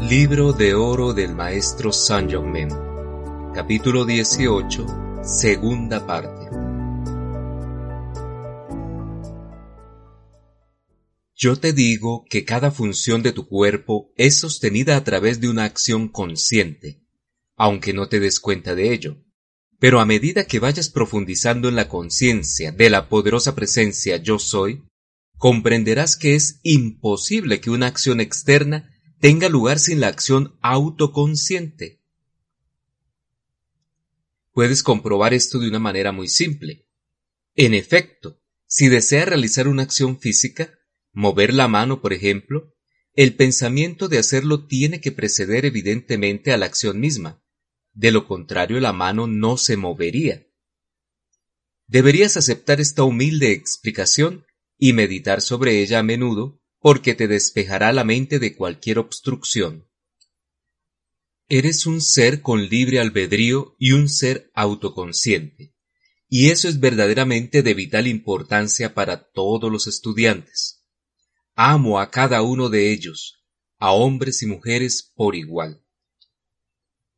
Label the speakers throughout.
Speaker 1: Libro de Oro del Maestro San Men Capítulo 18 Segunda parte Yo te digo que cada función de tu cuerpo es sostenida a través de una acción consciente, aunque no te des cuenta de ello. Pero a medida que vayas profundizando en la conciencia de la poderosa presencia yo soy, comprenderás que es imposible que una acción externa tenga lugar sin la acción autoconsciente. Puedes comprobar esto de una manera muy simple. En efecto, si deseas realizar una acción física, mover la mano, por ejemplo, el pensamiento de hacerlo tiene que preceder evidentemente a la acción misma. De lo contrario, la mano no se movería. Deberías aceptar esta humilde explicación y meditar sobre ella a menudo porque te despejará la mente de cualquier obstrucción. Eres un ser con libre albedrío y un ser autoconsciente, y eso es verdaderamente de vital importancia para todos los estudiantes. Amo a cada uno de ellos, a hombres y mujeres por igual.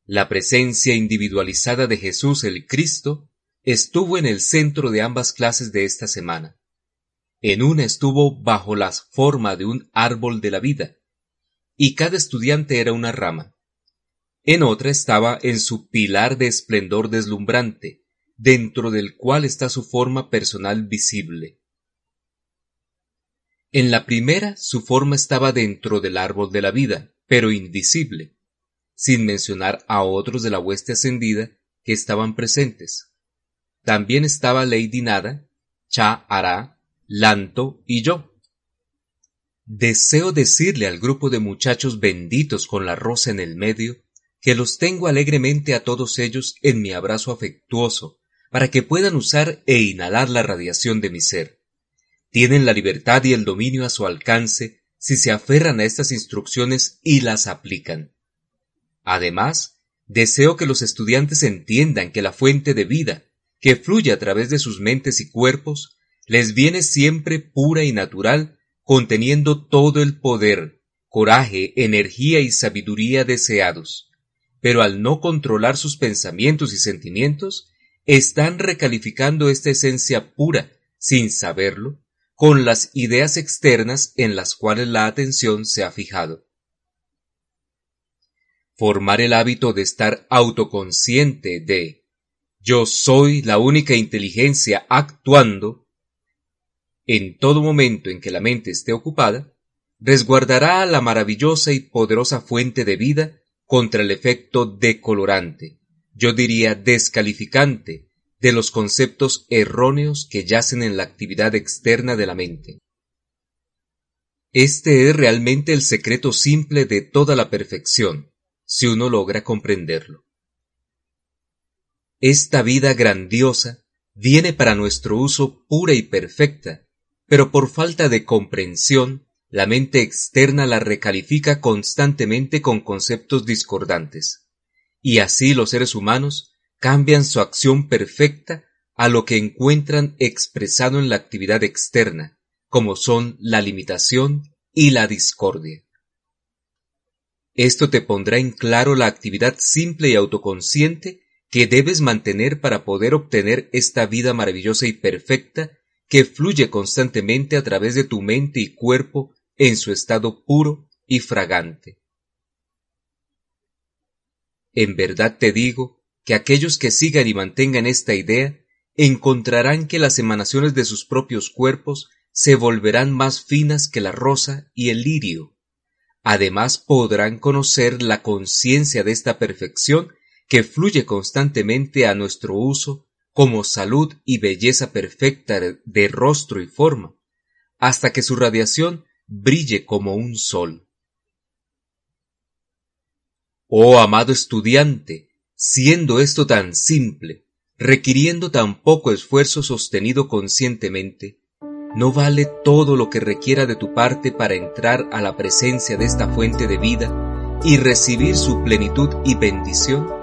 Speaker 1: La presencia individualizada de Jesús el Cristo estuvo en el centro de ambas clases de esta semana. En una estuvo bajo la forma de un árbol de la vida, y cada estudiante era una rama. En otra estaba en su pilar de esplendor deslumbrante, dentro del cual está su forma personal visible. En la primera su forma estaba dentro del árbol de la vida, pero invisible, sin mencionar a otros de la hueste ascendida que estaban presentes. También estaba Lady Nada, Cha Ara, Lanto y yo. Deseo decirle al grupo de muchachos benditos con la rosa en el medio que los tengo alegremente a todos ellos en mi abrazo afectuoso, para que puedan usar e inhalar la radiación de mi ser. Tienen la libertad y el dominio a su alcance si se aferran a estas instrucciones y las aplican. Además, deseo que los estudiantes entiendan que la fuente de vida, que fluye a través de sus mentes y cuerpos, les viene siempre pura y natural, conteniendo todo el poder, coraje, energía y sabiduría deseados. Pero al no controlar sus pensamientos y sentimientos, están recalificando esta esencia pura, sin saberlo, con las ideas externas en las cuales la atención se ha fijado. Formar el hábito de estar autoconsciente de yo soy la única inteligencia actuando en todo momento en que la mente esté ocupada, resguardará la maravillosa y poderosa fuente de vida contra el efecto decolorante, yo diría descalificante, de los conceptos erróneos que yacen en la actividad externa de la mente. Este es realmente el secreto simple de toda la perfección, si uno logra comprenderlo. Esta vida grandiosa viene para nuestro uso pura y perfecta, pero por falta de comprensión, la mente externa la recalifica constantemente con conceptos discordantes. Y así los seres humanos cambian su acción perfecta a lo que encuentran expresado en la actividad externa, como son la limitación y la discordia. Esto te pondrá en claro la actividad simple y autoconsciente que debes mantener para poder obtener esta vida maravillosa y perfecta que fluye constantemente a través de tu mente y cuerpo en su estado puro y fragante. En verdad te digo que aquellos que sigan y mantengan esta idea encontrarán que las emanaciones de sus propios cuerpos se volverán más finas que la rosa y el lirio. Además podrán conocer la conciencia de esta perfección que fluye constantemente a nuestro uso como salud y belleza perfecta de rostro y forma, hasta que su radiación brille como un sol. Oh amado estudiante, siendo esto tan simple, requiriendo tan poco esfuerzo sostenido conscientemente, ¿no vale todo lo que requiera de tu parte para entrar a la presencia de esta fuente de vida y recibir su plenitud y bendición?